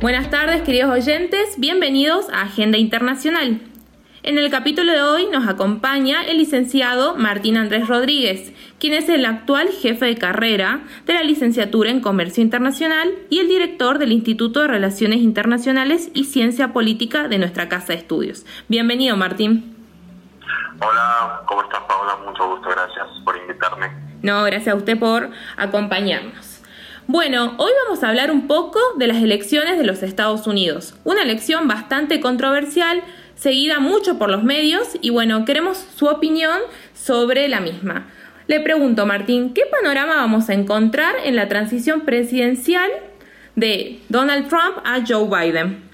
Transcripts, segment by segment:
Buenas tardes, queridos oyentes, bienvenidos a Agenda Internacional. En el capítulo de hoy nos acompaña el licenciado Martín Andrés Rodríguez, quien es el actual jefe de carrera de la licenciatura en Comercio Internacional y el director del Instituto de Relaciones Internacionales y Ciencia Política de nuestra Casa de Estudios. Bienvenido, Martín. Hola, ¿cómo estás, Paola? Mucho gusto, gracias por invitarme. No, gracias a usted por acompañarnos. Bueno, hoy vamos a hablar un poco de las elecciones de los Estados Unidos. Una elección bastante controversial, seguida mucho por los medios y bueno, queremos su opinión sobre la misma. Le pregunto, Martín, ¿qué panorama vamos a encontrar en la transición presidencial de Donald Trump a Joe Biden?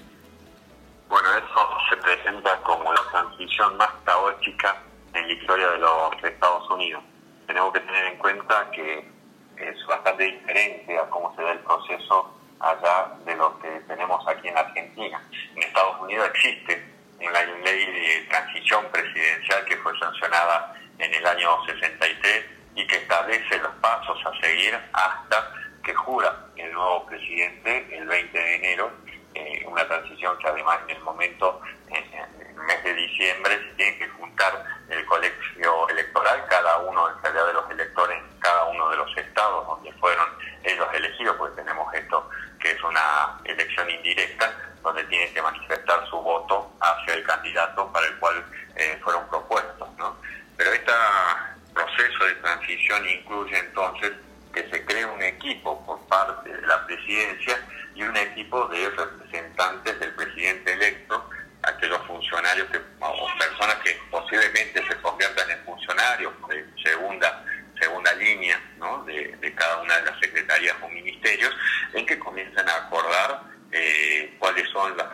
Bueno, eso se presenta como la transición más caótica en la historia de los Estados Unidos. Tenemos que tener en cuenta que es bastante diferente a cómo se da el proceso allá de lo que tenemos aquí en Argentina. En Estados Unidos existe una ley de transición presidencial que fue sancionada en el año 63 y que establece los pasos a seguir hasta que jura el nuevo presidente el 20 de enero, eh, una transición que además en el momento, en el mes de diciembre, se tiene que juntar el colegio electoral, cada uno en realidad de los electores en cada uno de los estados donde fueron ellos elegidos, pues tenemos esto que es una elección indirecta, donde tienen que manifestar su voto hacia el candidato para el cual eh, fueron propuestos. ¿no? Pero este proceso incluye entonces que se cree un equipo por parte de la presidencia y un equipo de representantes del presidente electo aquellos funcionarios que, o personas que posiblemente se conviertan en funcionarios de segunda segunda línea ¿no? de, cada una de las secretarías o ministerios, en que comienzan a acordar eh, cuáles son las,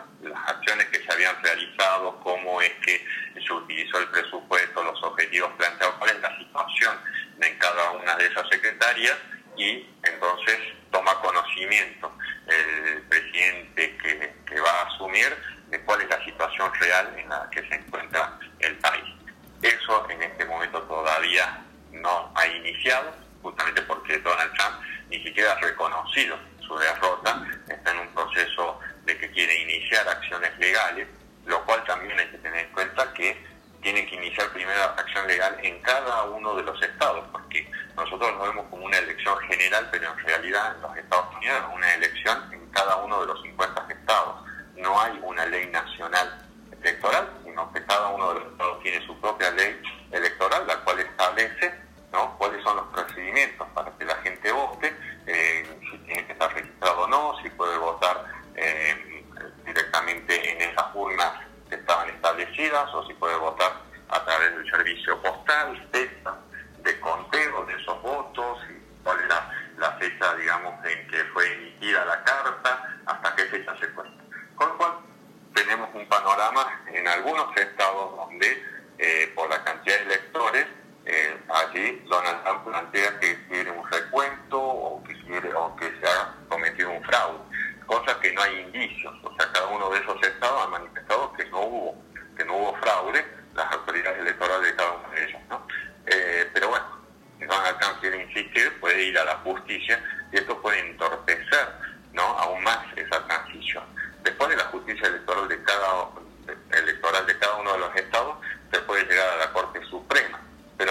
acciones que se habían realizado, cómo es que se utilizó el presupuesto, los objetivos planteados, cuál es la situación en esas secretarias y entonces toma conocimiento el presidente que va a asumir de cuál es la situación real en la que se encuentra el país. Eso en este momento todavía no ha iniciado, justamente porque Donald Trump ni siquiera ha reconocido su derrota, está en un proceso de que quiere iniciar acciones legales, lo cual también hay que tener en cuenta que tiene que iniciar primero acción legal en cada uno de los estados, porque nosotros lo vemos como una elección pero en realidad en los Estados Unidos es una elección en cada uno de los 50 estados no hay una ley nacional electoral, sino que cada uno de los estados tiene su propia ley electoral, la cual establece ¿no? cuáles son los procedimientos para que la gente vote, eh, si tiene que estar registrado o no, si puede votar eh, directamente en esas urnas que estaban establecidas o si puede votar a través del servicio postal, en algunos estados donde eh, por la cantidad de electores, eh, allí Donald Trump plantea que quiere un recuento o que, se ha cometido un fraude, cosa que no hay indicios. O sea, cada uno de esos estados ha manifestado que no hubo, que no hubo fraude, las autoridades electorales de cada uno de ellos. ¿no? Eh, pero bueno, Donald Trump quiere insistir, puede ir a la justicia y esto puede entorpecer ¿no? aún más esa transición. Después de la justicia electoral de cada electoral de cada uno de los estados, se puede llegar a la Corte Suprema.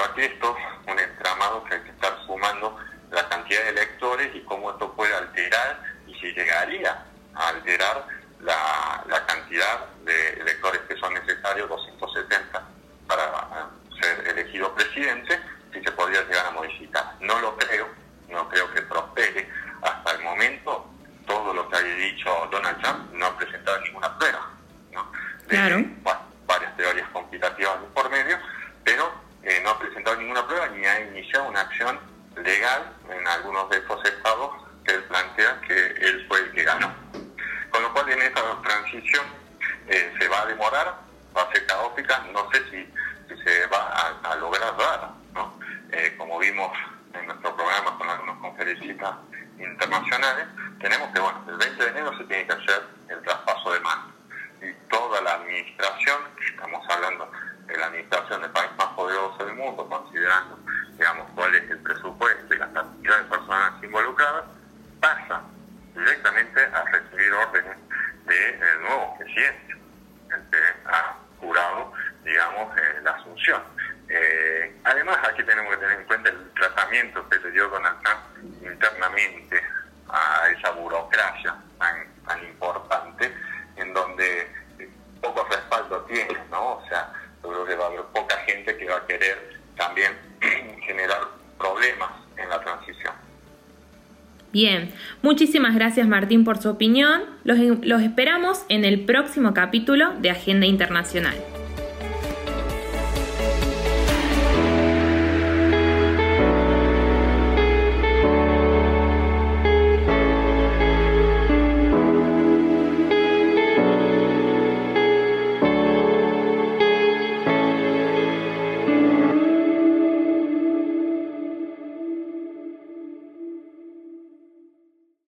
Aquí esto es un entramado que hay que estar sumando la cantidad de electores y cómo esto puede alterar y si llegaría a alterar la, la cantidad de electores que son necesarios, internacionales, tenemos que, bueno, el 20 de enero se tiene que hacer el traspaso de mano. Y toda la administración, estamos hablando de la administración del país más poderoso del mundo, considerando, digamos, cuál es el presupuesto y las cantidades personas involucradas, pasa directamente a recibir órdenes eh, del de nuevo presidente, el que ha jurado, digamos, eh, la asunción. Eh, además, aquí tenemos que tener en cuenta el tratamiento que se dio Donald Trump internamente a esa burocracia tan, tan importante, en donde poco respaldo tiene, ¿no? O sea, yo creo que va a haber poca gente que va a querer también generar problemas en la transición. Bien, muchísimas gracias Martín por su opinión. Los esperamos en el próximo capítulo de Agenda Internacional.